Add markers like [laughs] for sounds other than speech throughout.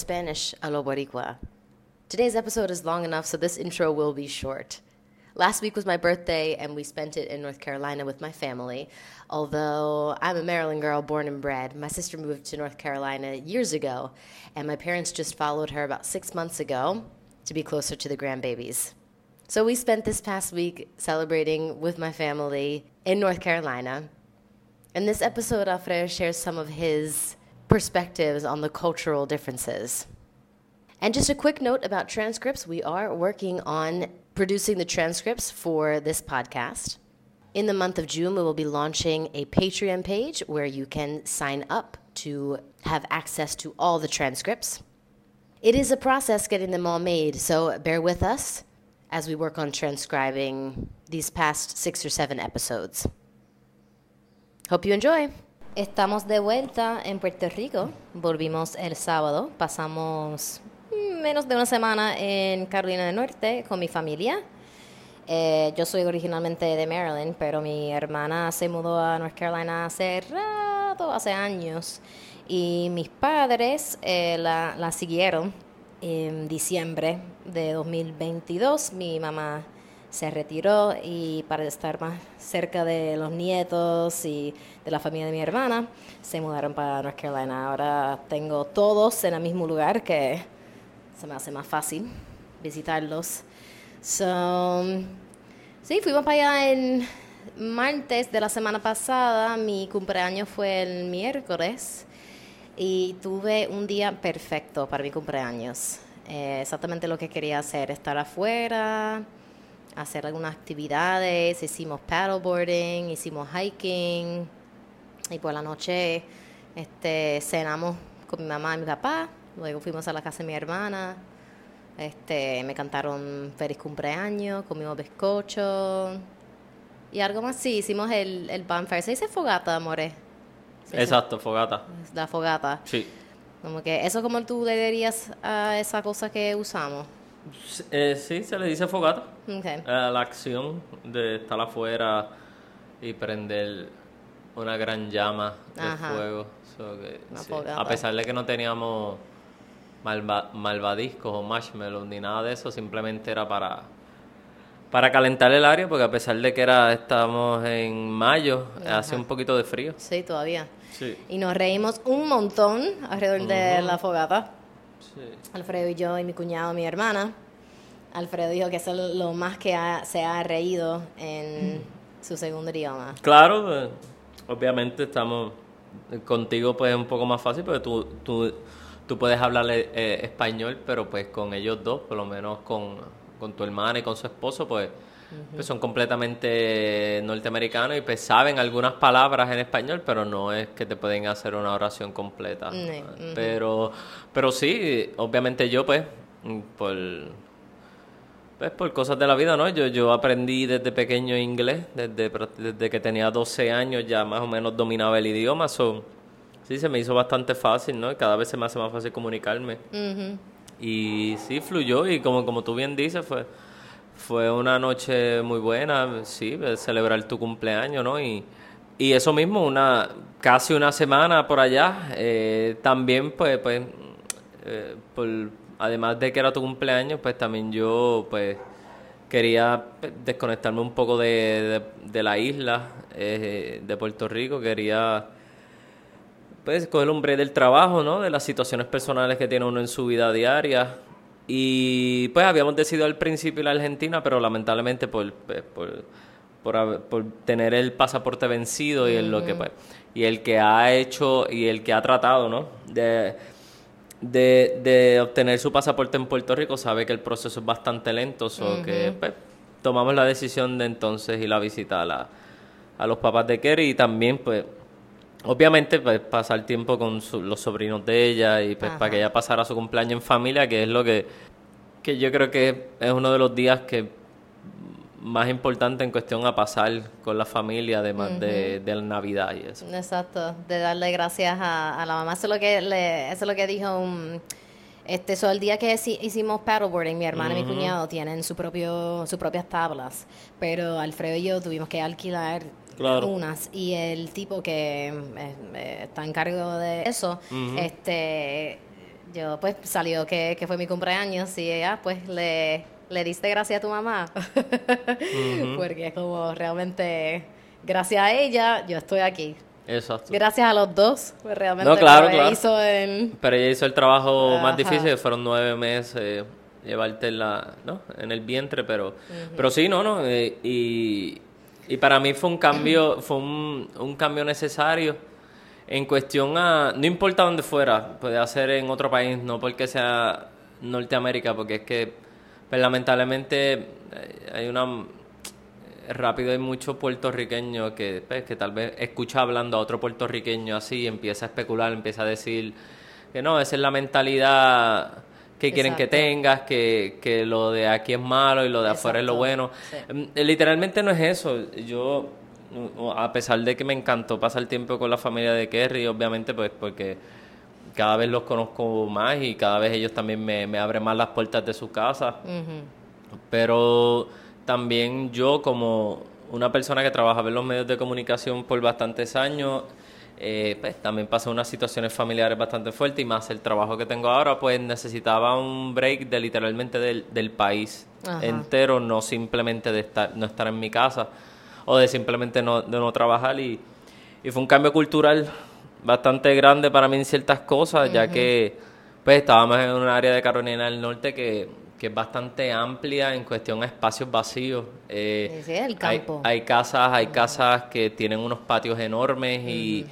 Spanish a lo Boricua. Today's episode is long enough, so this intro will be short. Last week was my birthday, and we spent it in North Carolina with my family. Although I'm a Maryland girl, born and bred, my sister moved to North Carolina years ago, and my parents just followed her about six months ago to be closer to the grandbabies. So we spent this past week celebrating with my family in North Carolina. In this episode, Alfredo shares some of his perspectives on the cultural differences. And just a quick note about transcripts we are working on producing the transcripts for this podcast. In the month of June, we will be launching a Patreon page where you can sign up to have access to all the transcripts. It is a process getting them all made, so bear with us as we work on transcribing these past six or seven episodes. Hope you enjoy. Estamos de vuelta en Puerto Rico. Volvimos el sábado. Pasamos menos de una semana en Carolina del Norte con mi familia. Eh, yo soy originalmente de Maryland, pero mi hermana se mudó a North Carolina hace rato, hace años. Y mis padres eh, la, la siguieron en diciembre de 2022. Mi mamá se retiró y para estar más cerca de los nietos y de la familia de mi hermana, se mudaron para North Carolina. Ahora tengo todos en el mismo lugar que se me hace más fácil visitarlos. So, sí, fuimos para allá en martes de la semana pasada. Mi cumpleaños fue el miércoles y tuve un día perfecto para mi cumpleaños. Eh, exactamente lo que quería hacer, estar afuera, hacer algunas actividades, hicimos paddleboarding, hicimos hiking y por la noche este, cenamos con mi mamá y mi papá, luego fuimos a la casa de mi hermana, este, me cantaron feliz cumpleaños, comimos bizcocho y algo más, sí, hicimos el, el bonfire, se dice fogata, amores. Exacto, fogata. La fogata. Sí. Como que eso como tú le dirías a esa cosa que usamos. Eh, sí, se le dice fogata. Okay. a la acción de estar afuera y prender una gran llama de Ajá. fuego. So que, Una sí, fogata. A pesar de que no teníamos malva- malvadiscos o marshmallows ni nada de eso, simplemente era para para calentar el área, porque a pesar de que era estábamos en mayo, hace un poquito de frío. Sí, todavía. Sí. Y nos reímos un montón alrededor de la fogata. Sí. Alfredo y yo y mi cuñado, mi hermana. Alfredo dijo que eso es lo más que ha- se ha reído en su segundo idioma. Claro, eh, obviamente estamos contigo pues es un poco más fácil porque tú, tú, tú puedes hablar eh, español, pero pues con ellos dos, por lo menos con, con tu hermana y con su esposo, pues, pues son completamente norteamericanos y pues saben algunas palabras en español, pero no es que te pueden hacer una oración completa. Mm, Eh. Pero, pero sí, obviamente yo pues, por pues por cosas de la vida, ¿no? Yo, yo aprendí desde pequeño inglés, desde, desde que tenía 12 años ya más o menos dominaba el idioma, so, sí, se me hizo bastante fácil, ¿no? Cada vez se me hace más fácil comunicarme. Y sí, fluyó y como, como tú bien dices, fue, fue una noche muy buena, sí, celebrar tu cumpleaños, ¿no? Y, y eso mismo, una casi una semana por allá, eh, también pues, pues eh, por, además de que era tu cumpleaños, pues también yo pues quería pues, desconectarme un poco de, de- de la isla eh, de Puerto Rico, quería pues coger un break del trabajo, ¿no? De las situaciones personales que tiene uno en su vida diaria. Y pues habíamos decidido al principio ir a Argentina, pero lamentablemente por, pues, por, por, por tener el pasaporte vencido y el, lo que pues, y el que ha hecho y el que ha tratado, ¿no? De, de, de obtener su pasaporte en Puerto Rico sabe que el proceso es bastante lento, so que pues, tomamos la decisión de entonces ir a visitar a, la- a los papás de Kerry y también pues obviamente pues pasar tiempo con su- los sobrinos de ella y pues Ajá. para que ella pasara su cumpleaños en familia, que es lo que, que yo creo que es uno de los días que más importante en cuestión a pasar con la familia, además de, de la Navidad y eso. Exacto, de darle gracias a, a la mamá. Eso es lo que, le, eso es lo que dijo un... Este, so, el día que hici- hicimos paddleboarding, mi hermana y mi cuñado tienen su propio, sus propias tablas, pero Alfredo y yo tuvimos que alquilar Claro. unas y el tipo que eh, eh, está en cargo de eso, este, yo pues salió que, que fue mi cumpleaños y ella pues le, le diste gracias a tu mamá, [laughs] porque es como realmente gracias a ella yo estoy aquí. Exacto. Gracias a los dos, pues realmente No, claro, pero claro. hizo el... Pero ella hizo el trabajo Ajá. más difícil, fueron nueve meses llevarte en, la, ¿no? en el vientre, pero, pero sí, no, no. eh, y, y para mí fue un cambio, fue un, un cambio necesario en cuestión a, no importa dónde fuera, puede hacer en otro país, no porque sea Norteamérica, porque es que pues, lamentablemente eh, hay una rápido hay muchos puertorriqueños que, pues, que tal vez escucha hablando a otro puertorriqueño así y empieza a especular, empieza a decir que no, esa es la mentalidad que quieren que tengas, que, que lo de aquí es malo y lo de afuera es lo bueno. sí. Eh, Literalmente no es eso. Yo, uh, a pesar de que me encantó pasar tiempo con la familia de Kerry, obviamente, pues porque cada vez los conozco más y cada vez ellos también me, me abren más las puertas de su casa. Pero también yo como una persona que trabajaba en los medios de comunicación por bastantes años, eh, pues también pasé unas situaciones familiares bastante fuertes y más el trabajo que tengo ahora, pues necesitaba un break de literalmente del, del país Ajá. entero, no simplemente de estar, no estar en mi casa o de simplemente no, de no trabajar y, y fue un cambio cultural bastante grande para mí en ciertas cosas, ya que pues estábamos en un área de Carolina del Norte que, que es bastante amplia en cuestión a espacios vacíos. Eh, el campo. Hay, casas, hay casas que tienen unos patios enormes y,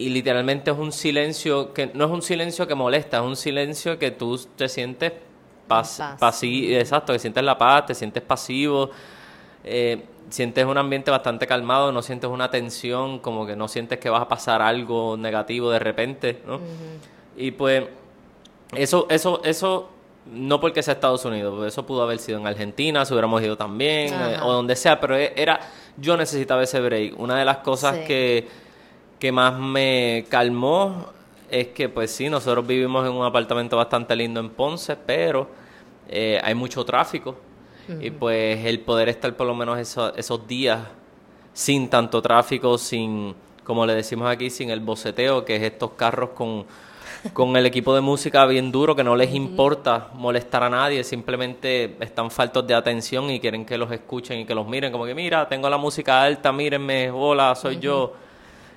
y literalmente es un silencio que no es un silencio que molesta, es un silencio que tú te sientes pas, paz. pasi- exacto, que sientes la paz, te sientes pasivo, eh, sientes un ambiente bastante calmado, no sientes una tensión, como que no sientes que vas a pasar algo negativo de repente, ¿no? Y pues eso, eso, eso, no porque sea Estados Unidos, pues eso pudo haber sido en Argentina, si hubiéramos ido también, eh, o donde sea, pero e- era, yo necesitaba ese break. Una de las cosas Sí. que, que más me calmó es que, pues sí, nosotros vivimos en un apartamento bastante lindo en Ponce, pero eh, hay mucho tráfico. Y pues el poder estar por lo menos eso- esos días sin tanto tráfico, sin, como le decimos aquí, sin el boceteo, que es estos carros con, con el equipo de música bien duro, que no les importa molestar a nadie, simplemente están faltos de atención y quieren que los escuchen y que los miren, como que mira, tengo la música alta, mírenme, hola, soy yo.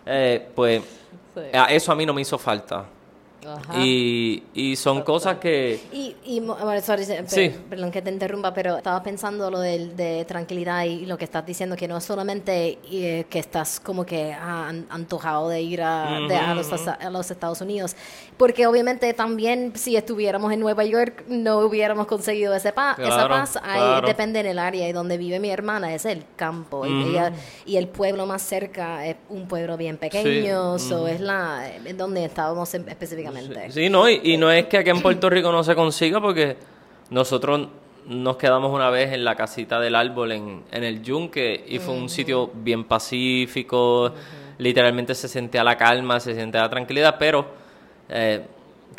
Eh, pues Sí. eso a mí no me hizo falta. Ajá. Y, y son cosas que... Y, y bueno, sorry, Sí. per- perdón que te interrumpa, pero estaba pensando lo del- de, tranquilidad y lo que estás diciendo, que no es solamente eh, que estás como que ah, an- antojado de ir a, de- a, los, a los Estados Unidos, porque obviamente también si estuviéramos en Nueva York no hubiéramos conseguido ese pa- esa Claro, paz, Ahí claro. depende en el área y donde vive mi hermana es el campo y, ella- y el pueblo más cerca es un pueblo bien pequeño, so es la es donde estábamos en- específicamente. Sí, no, y, y no es que aquí en Puerto Rico no se consiga porque nosotros nos quedamos una vez en la casita del árbol en, en el yunque y fue un sitio bien pacífico, literalmente se sentía la calma, se sentía la tranquilidad, pero eh,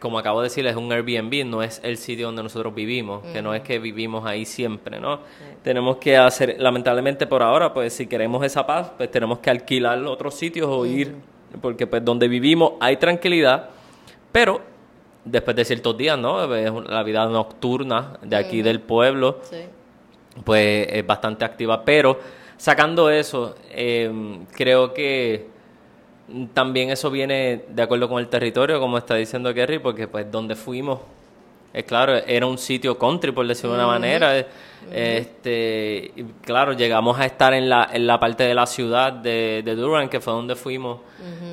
como acabo de decir, es un Airbnb, no es el sitio donde nosotros vivimos, que no es que vivimos ahí siempre, ¿no? Tenemos que hacer, lamentablemente por ahora, pues si queremos esa paz, pues tenemos que alquilar otros sitios o ir, porque pues donde vivimos hay tranquilidad, pero después de ciertos días, ¿no? Es la vida nocturna de aquí del pueblo, Sí. pues es bastante activa. Pero sacando eso, eh, creo que también eso viene de acuerdo con el territorio, como está diciendo Kerry, porque pues donde fuimos, es claro, era un sitio country, por decirlo de una manera. eh, Este, claro, llegamos a estar en la, en la parte de la ciudad de, de Durham, que fue donde fuimos,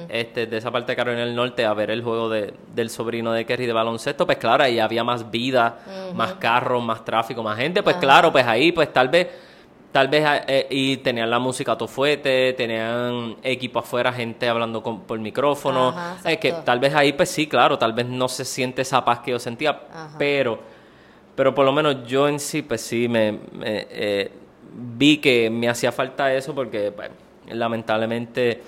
este, de esa parte de Carolina del Norte, a ver el juego de, del sobrino de Kerry de baloncesto. Pues claro, ahí había más vida, más carros, más tráfico, más gente. Pues claro, pues ahí, pues tal vez Tal vez, eh, y tenían la música a todo fuerte, tenían equipo afuera, gente hablando con, por micrófono. Ajá, es que tal vez ahí, pues sí, claro, tal vez no se siente esa paz que yo sentía, Ajá. pero, pero por lo menos yo en sí, pues sí, me, me, eh, vi que me hacía falta eso porque pues, lamentablemente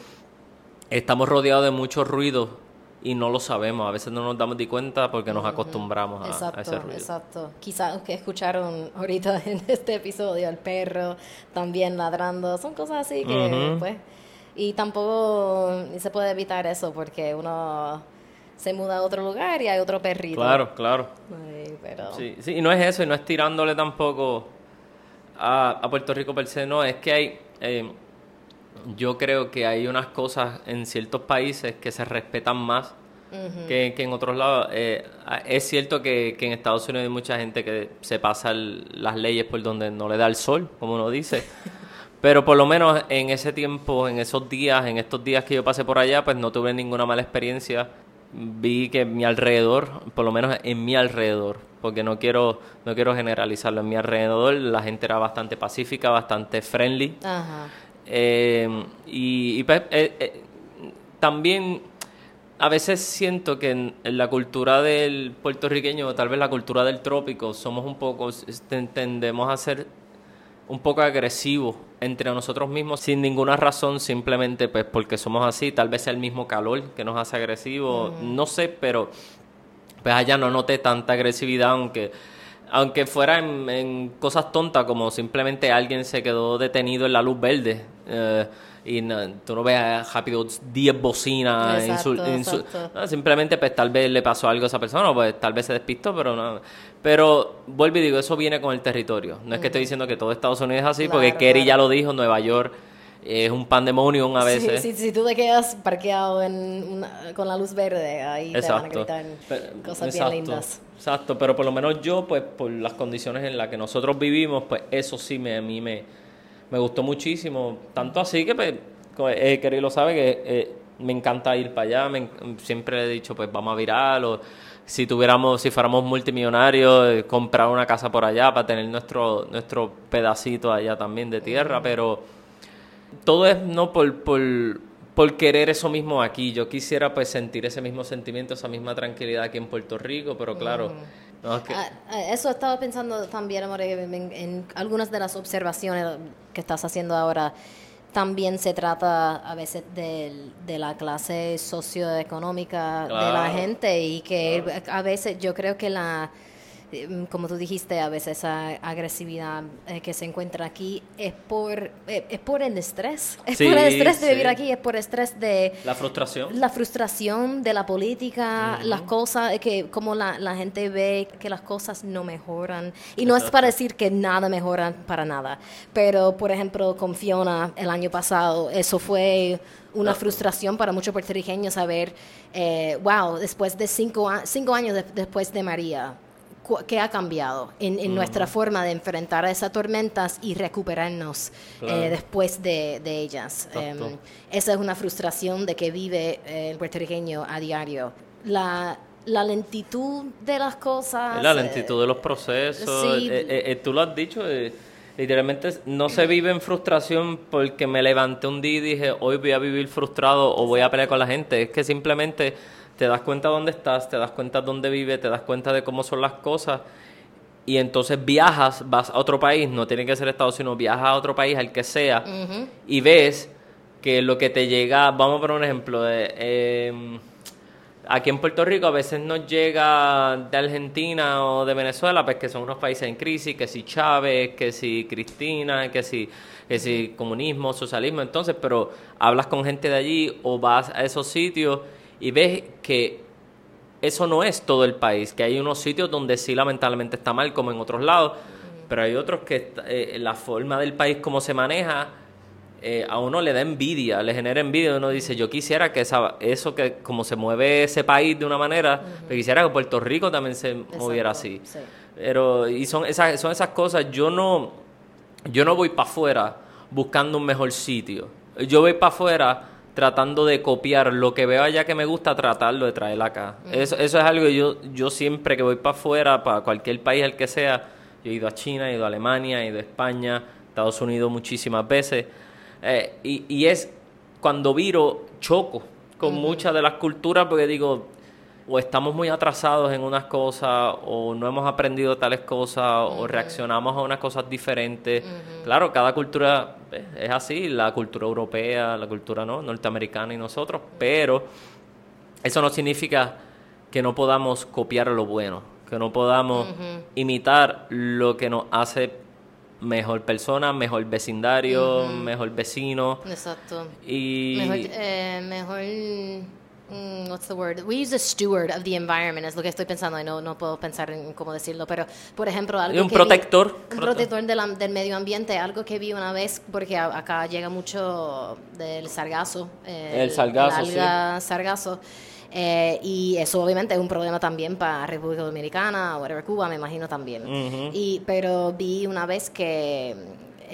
estamos rodeados de mucho ruido y no lo sabemos. A veces no nos damos de cuenta porque nos acostumbramos a, exacto, a ese ruido. Exacto. Quizás que escucharon ahorita [laughs] en este episodio el perro también ladrando. Son cosas así que, pues. Y tampoco se puede evitar eso porque uno se muda a otro lugar y hay otro perrito. Claro, claro. Ay, pero. Sí, sí, y no es eso, y no es tirándole tampoco a, a Puerto Rico per se, no, es que hay, eh, yo creo que hay unas cosas en ciertos países que se respetan más que, que en otros lados. Eh, es cierto que, que en Estados Unidos hay mucha gente que se pasa el- las leyes por donde no le da el sol, como uno dice. [laughs] Pero por lo menos en ese tiempo, en esos días, en estos días que yo pasé por allá, pues no tuve ninguna mala experiencia. Vi que en mi alrededor, por lo menos en mi alrededor, porque no quiero, no quiero generalizarlo, en mi alrededor la gente era bastante pacífica, bastante friendly. Ajá. Eh, y y, pues, eh, eh, también a veces siento que en, en la cultura del puertorriqueño, tal vez la cultura del trópico, somos un poco, tendemos a ser un poco agresivos entre nosotros mismos sin ninguna razón, simplemente pues porque somos así, tal vez el mismo calor que nos hace agresivos, no sé, pero pues allá no noté tanta agresividad, aunque aunque fuera en, en cosas tontas como simplemente alguien se quedó detenido en la luz verde eh, y no- tú no ves rápido 10 bocinas Exacto, insul- insul- exacto. no, simplemente pues tal vez le pasó algo a esa persona o pues tal vez se despistó pero no pero vuelvo y digo eso viene con el territorio no es que estoy diciendo que todo Estados Unidos es así porque Kerry claro. ya lo dijo Nueva York es un pandemonium a Sí, veces sí, si tú te quedas parqueado en una- con la luz verde, ahí te van a gritar Pero- cosas exacto, bien lindas. Exacto, pero por lo menos yo, pues por las condiciones en las que nosotros vivimos, pues eso sí me, a mí me, me gustó muchísimo. Tanto así que, pues, eh, Kerry lo sabe, que eh, me encanta ir para allá. me siempre he dicho, pues vamos a virar o si tuviéramos, si fuéramos multimillonarios, eh, comprar una casa por allá para tener nuestro, nuestro pedacito allá también de tierra, pero todo es no por, por, por querer eso mismo aquí. Yo quisiera pues sentir ese mismo sentimiento, esa misma tranquilidad aquí en Puerto Rico, pero claro, no, es que- Ah, ah, Eso estaba pensando también, amor, en, en algunas de las observaciones que estás haciendo ahora. También se trata a veces del- de, la clase socioeconómica de la gente y que a veces yo creo que la, como tú dijiste, a veces esa agresividad eh, que se encuentra aquí es por, eh, es por el estrés. Es Sí, por el estrés de sí. vivir aquí, es por estrés de la frustración. la frustración de la política, las cosas, que como la, la gente ve que las cosas no mejoran. Y no es para decir que nada mejora para nada, pero por ejemplo con Fiona el año pasado, eso fue una Ah. frustración para muchos puertorriqueños saber, eh, wow, después de cinco, cinco años de- después de María, ¿qué ha cambiado en, en nuestra forma de enfrentar a esas tormentas y recuperarnos Claro. eh, después de, de ellas? Em, esa es una frustración de que vive eh, el puertorriqueño a diario. La, la lentitud de las cosas. la eh, lentitud de los procesos. sí. eh, eh, eh, tú lo has dicho, eh, literalmente no se vive en frustración porque me levanté un día y dije, hoy voy a vivir frustrado o voy a pelear con la gente. Es que simplemente te das cuenta dónde estás, te das cuenta dónde vives, te das cuenta de cómo son las cosas. Y entonces viajas, vas a otro país, no tiene que ser Estados Unidos, viajas a otro país, al que sea, y ves que lo que te llega, vamos a poner un ejemplo, de, eh, aquí en Puerto Rico a veces nos llega de Argentina o de Venezuela, pues que son unos países en crisis, que si Chávez, que si Cristina, que si, que si comunismo, socialismo, entonces, pero hablas con gente de allí o vas a esos sitios y ves que eso no es todo el país, que hay unos sitios donde sí lamentablemente está mal, como en otros lados, pero hay otros que eh, la forma del país como se maneja eh, a uno le da envidia, le genera envidia, uno dice, yo quisiera que esa, eso que como se mueve ese país de una manera, yo quisiera que Puerto Rico también se moviera así. sí. Pero y son esas son esas cosas, yo no yo no voy para afuera buscando un mejor sitio. Yo voy para afuera tratando de copiar lo que veo allá que me gusta, tratarlo de traer acá. Eso, eso es algo que yo, yo siempre que voy para afuera, para cualquier país, el que sea, yo he ido a China, he ido a Alemania, he ido a España, Estados Unidos muchísimas veces. Eh, y, y es cuando viro, choco con muchas de las culturas porque digo, o estamos muy atrasados en unas cosas, o no hemos aprendido tales cosas, o reaccionamos a unas cosas diferentes. Claro, cada cultura eh, es así, la cultura europea, la cultura ¿no? norteamericana y nosotros, pero eso no significa que no podamos copiar lo bueno, que no podamos imitar lo que nos hace mejor persona, mejor vecindario, mejor vecino. Exacto. Y Mejor, eh, mejor mm, what's the word? We use a steward of the environment, es lo que estoy pensando no, no puedo pensar en cómo decirlo, pero por ejemplo, algo un que vi- protector. un protector de la- del medio ambiente, algo que vi una vez, porque a- acá llega mucho del sargazo. eh, El sargazo, la alga sargazo. eh, y eso obviamente es un problema también para República Dominicana, whatever, Cuba, me imagino también. Ujú. y, pero vi una vez que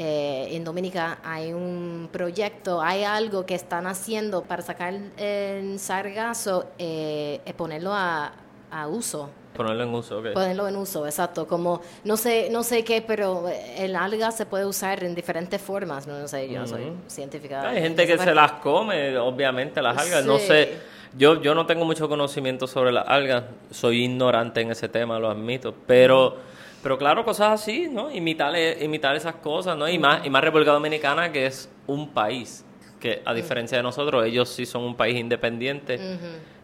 eh, en Dominica hay un proyecto, hay algo que están haciendo para sacar el sargazo eh, y ponerlo a, a uso. ponerlo en uso, ok. Ponerlo en uso, exacto. Como, no sé, no sé qué, pero el alga se puede usar en diferentes formas. No, no sé, yo no soy científica. Hay en gente que se las come, obviamente, las algas. No sé, yo, yo no tengo mucho conocimiento sobre las algas, soy ignorante en ese tema, lo admito, pero, pero claro, cosas así, ¿no? Imitar, e- imitar esas cosas, ¿no? Y más, y más República Dominicana, que es un país, que a diferencia de nosotros, ellos sí son un país independiente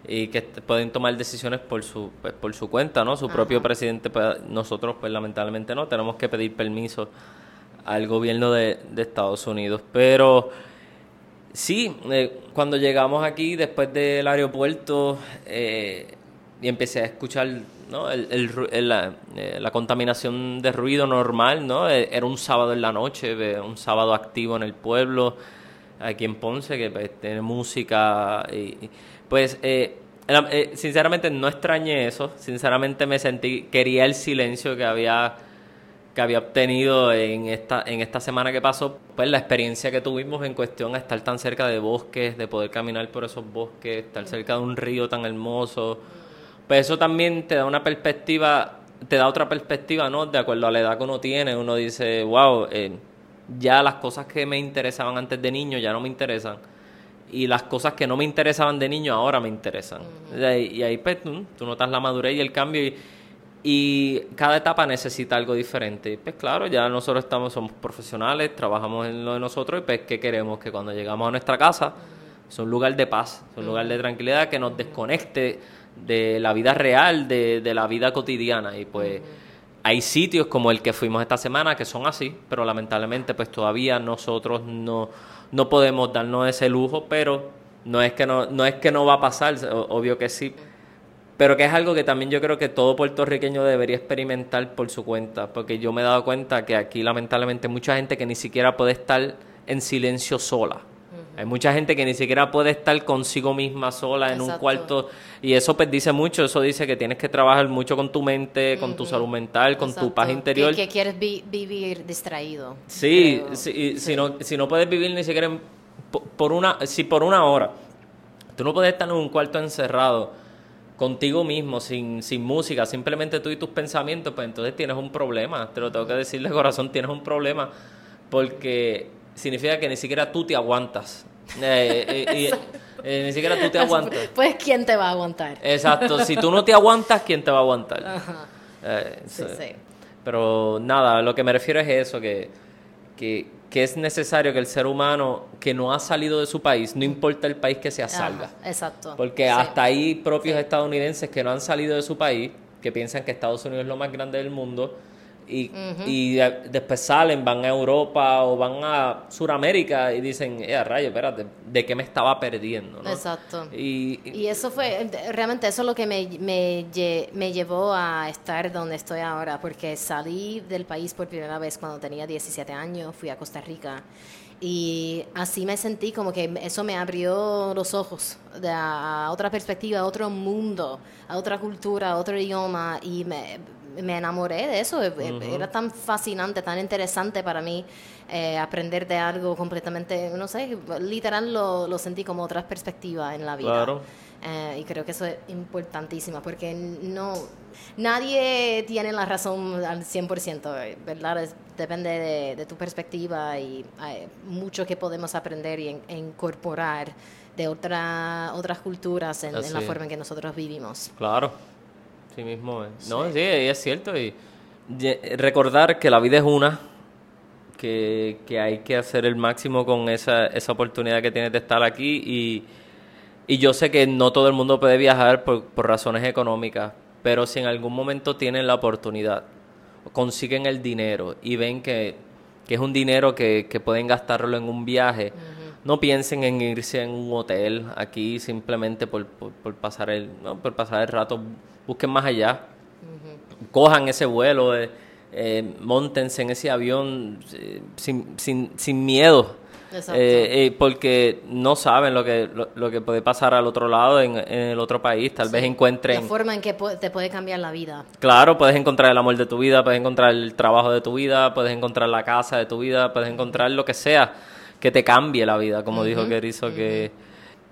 y que pueden tomar decisiones por su, pues, por su cuenta, ¿no? Su propio presidente, pues, nosotros, pues lamentablemente no, tenemos que pedir permiso al gobierno de, de Estados Unidos, pero... Sí, eh, cuando llegamos aquí después del aeropuerto eh, y empecé a escuchar ¿no? el, el el- la, eh, la contaminación de ruido normal, ¿no? Eh, Era un sábado en la noche, un sábado activo en el pueblo, aquí en Ponce, que pues, tiene música y, y, pues eh, eh, sinceramente no extrañé eso, sinceramente me sentí, quería el silencio que había que había obtenido en esta, en esta semana que pasó, pues la experiencia que tuvimos en cuestión a estar tan cerca de bosques, de poder caminar por esos bosques, estar cerca de un río tan hermoso, pues eso también te da una perspectiva, te da otra perspectiva, ¿no? De acuerdo a la edad que uno tiene, uno dice, wow, eh, ya las cosas que me interesaban antes de niño ya no me interesan. Y las cosas que no me interesaban de niño ahora me interesan. Y ahí- Y ahí pues, tú, notas la madurez y el cambio y, y cada etapa necesita algo diferente. Y pues claro, ya nosotros estamos, somos profesionales, trabajamos en lo de nosotros y pues ¿qué queremos? Que cuando llegamos a nuestra casa es un lugar de paz, es un lugar de tranquilidad que nos desconecte de la vida real, de, de la vida cotidiana. Y pues hay sitios como el que fuimos esta semana que son así, pero lamentablemente pues todavía nosotros no, no podemos darnos ese lujo, pero no es que no, no es que no va a pasar, obvio que sí, pero que es algo que también yo creo que todo puertorriqueño debería experimentar por su cuenta, porque yo me he dado cuenta que aquí lamentablemente hay mucha gente que ni siquiera puede estar en silencio sola. Hay mucha gente que ni siquiera puede estar consigo misma sola en un cuarto. Y eso pues dice mucho, eso dice que tienes que trabajar mucho con tu mente, con tu salud mental, con tu paz interior. Que, quieres vi- vivir distraído. Sí, sí, y Si, no, si no puedes vivir ni siquiera en- po- por una, si por una hora, tú no puedes estar en un cuarto encerrado contigo mismo, sin, sin música, simplemente tú y tus pensamientos, pues entonces tienes un problema, te lo tengo que decir de corazón, tienes un problema, porque significa que ni siquiera tú te aguantas. Eh, eh, [laughs] eh, ni siquiera tú te aguantas. Pues, ¿quién te va a aguantar? Exacto, si tú no te aguantas, ¿quién te va a aguantar? Sí, sí. sí. Pero nada, lo que me refiero es eso, que, que, que es necesario que el ser humano que no ha salido de su país, no importa el país que sea, salga. Ajá, exacto. Porque Sí. hasta ahí propios estadounidenses que no han salido de su país, que piensan que Estados Unidos es lo más grande del mundo, y, y de- después salen, van a Europa o van a Sudamérica y dicen, eh, rayo, espérate, ¿de qué me estaba perdiendo? ¿no? Exacto. Y, y- Y eso fue, realmente eso es lo que me, me, me llevó a estar donde estoy ahora, porque salí del país por primera vez cuando tenía 17 años, fui a Costa Rica y así me sentí como que eso me abrió los ojos de a, a otra perspectiva, a otro mundo, a otra cultura, a otro idioma y me, me enamoré de eso. Era tan fascinante, tan interesante para mí eh, aprender de algo completamente, no sé, literal lo, lo sentí como otra perspectiva en la vida. Claro. Eh, y creo que eso es importantísimo porque no nadie tiene la razón al 100%, ¿verdad? Es- depende de, de tu perspectiva y hay mucho que podemos aprender y en- e incorporar de otra, otras culturas en, en la forma en que nosotros vivimos. Claro, sí mismo es. No, sí, es cierto. Y recordar que la vida es una, que, que hay que hacer el máximo con esa, esa oportunidad que tienes de estar aquí. Y, y yo sé que no todo el mundo puede viajar por, por razones económicas, pero si en algún momento tienen la oportunidad, consiguen el dinero y ven que, que es un dinero que, que pueden gastarlo en un viaje, no piensen en irse en un hotel aquí simplemente por, por, por pasar el no, por pasar el rato, busquen más allá, cojan ese vuelo, eh, eh, montense en ese avión eh, sin, sin, sin miedo. Eh, porque no saben lo que lo, lo que puede pasar al otro lado en, en el otro país. Tal vez La encuentren forma en que te puede cambiar la vida. Claro, puedes encontrar el amor de tu vida, puedes encontrar el trabajo de tu vida, puedes encontrar la casa de tu vida, puedes encontrar lo que sea que te cambie la vida, como dijo Kerizo, que eh,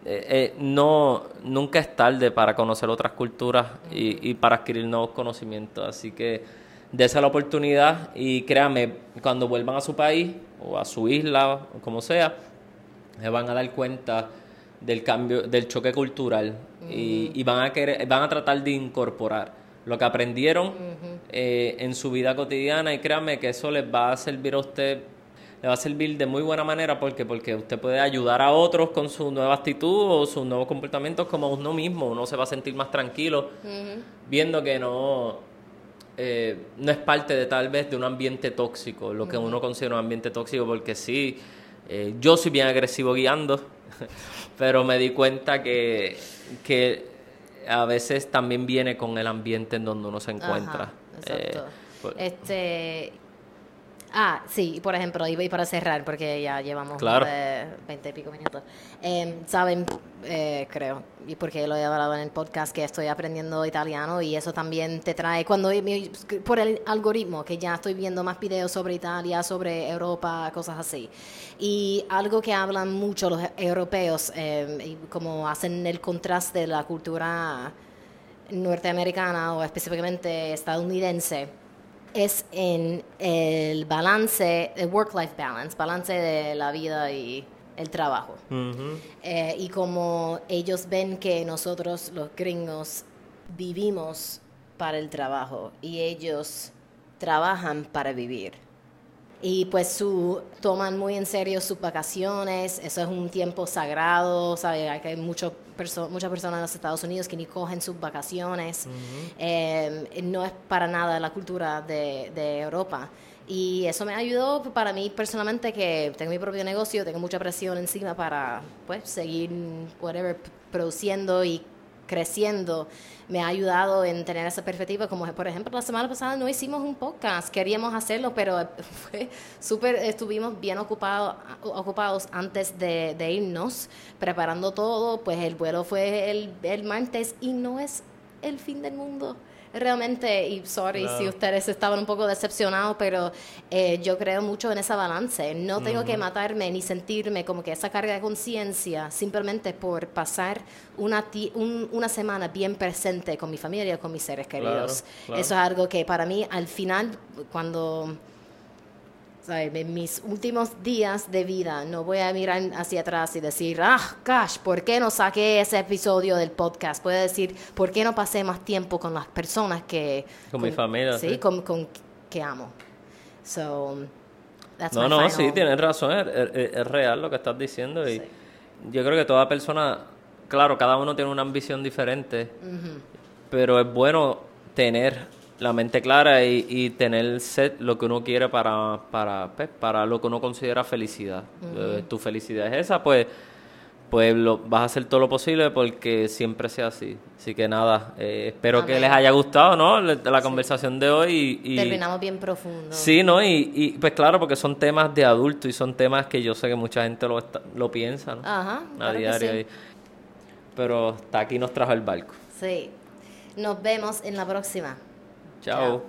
eh, no, nunca es tarde para conocer otras culturas y, y para adquirir nuevos conocimientos. Así que dése la oportunidad y créanme, cuando vuelvan a su país o a su isla, o como sea, se van a dar cuenta del cambio, del choque cultural y, y van a querer, van a tratar de incorporar lo que aprendieron eh, en su vida cotidiana y créanme que eso les va a servir a usted, le va a servir de muy buena manera porque porque usted puede ayudar a otros con su nueva actitud o sus nuevos comportamientos como uno mismo, uno se va a sentir más tranquilo viendo que no eh, no es parte de tal vez de un ambiente tóxico, lo que uno considera un ambiente tóxico, porque sí, eh, yo soy bien agresivo guiando, [laughs] pero me di cuenta que, que a veces también viene con el ambiente en donde uno se encuentra. Ajá, exacto. Eh, por- Este. Ah, sí, por ejemplo, y para cerrar, porque ya llevamos Claro. eh, 20 y pico minutos. Eh, Saben, eh, creo, y porque lo he hablado en el podcast, que estoy aprendiendo italiano y eso también te trae, cuando por el algoritmo, que ya estoy viendo más videos sobre Italia, sobre Europa, cosas así. Y algo que hablan mucho los europeos, eh, y como hacen el contraste de la cultura norteamericana o específicamente estadounidense es en el balance, el work-life balance, balance de la vida y el trabajo. Eh, y como ellos ven que nosotros los gringos vivimos para el trabajo y ellos trabajan para vivir. Y pues su, toman muy en serio sus vacaciones, eso es un tiempo sagrado, ¿sabe? Hay que mucho perso- muchas personas en los Estados Unidos que ni cogen sus vacaciones. Eh, no es para nada la cultura de, de Europa. Y eso me ayudó para mí personalmente que tengo mi propio negocio, tengo mucha presión encima para pues seguir whatever produciendo y creciendo. Me ha ayudado en tener esa perspectiva, como por ejemplo la semana pasada no hicimos un podcast, queríamos hacerlo, pero [laughs] fue súper, estuvimos bien ocupados, ocupados antes de, de irnos, preparando todo, pues el vuelo fue el, el martes y no es el fin del mundo. Realmente, y sorry si ustedes estaban un poco decepcionados, pero eh, yo creo mucho en esa balance. No tengo que matarme ni sentirme como que esa carga de conciencia simplemente por pasar una, un- una semana bien presente con mi familia, con mis seres Claro, queridos. claro. Eso es algo que para mí al final, cuando ¿sabes? en mis últimos días de vida no voy a mirar hacia atrás y decir, ah, gosh, ¿por qué no saqué ese episodio del podcast? Puedo decir, ¿por qué no pasé más tiempo con las personas que... Con mi familia, Sí, sí. Con, con que amo. So, that's No, my no, final- sí, tienes razón, es, es- es real lo que estás diciendo y Sí. yo creo que toda persona, claro, cada uno tiene una ambición diferente, pero es bueno tener la mente clara y, y tener set lo que uno quiere para, para, pues, para lo que uno considera felicidad. Eh, tu felicidad es esa, pues, pues lo- vas a hacer todo lo posible porque siempre sea así. Así que nada, eh, espero que les haya gustado, ¿no? La, la conversación de hoy y... y- Terminamos bien profundo. Sí, ¿no? Y, y pues claro, porque son temas de adulto y son temas que yo sé que mucha gente lo, está- lo piensa, ¿no? Ajá, A claro que diario. sí. Pero hasta aquí nos trajo el barco. Sí. Nos vemos en la próxima. 加油。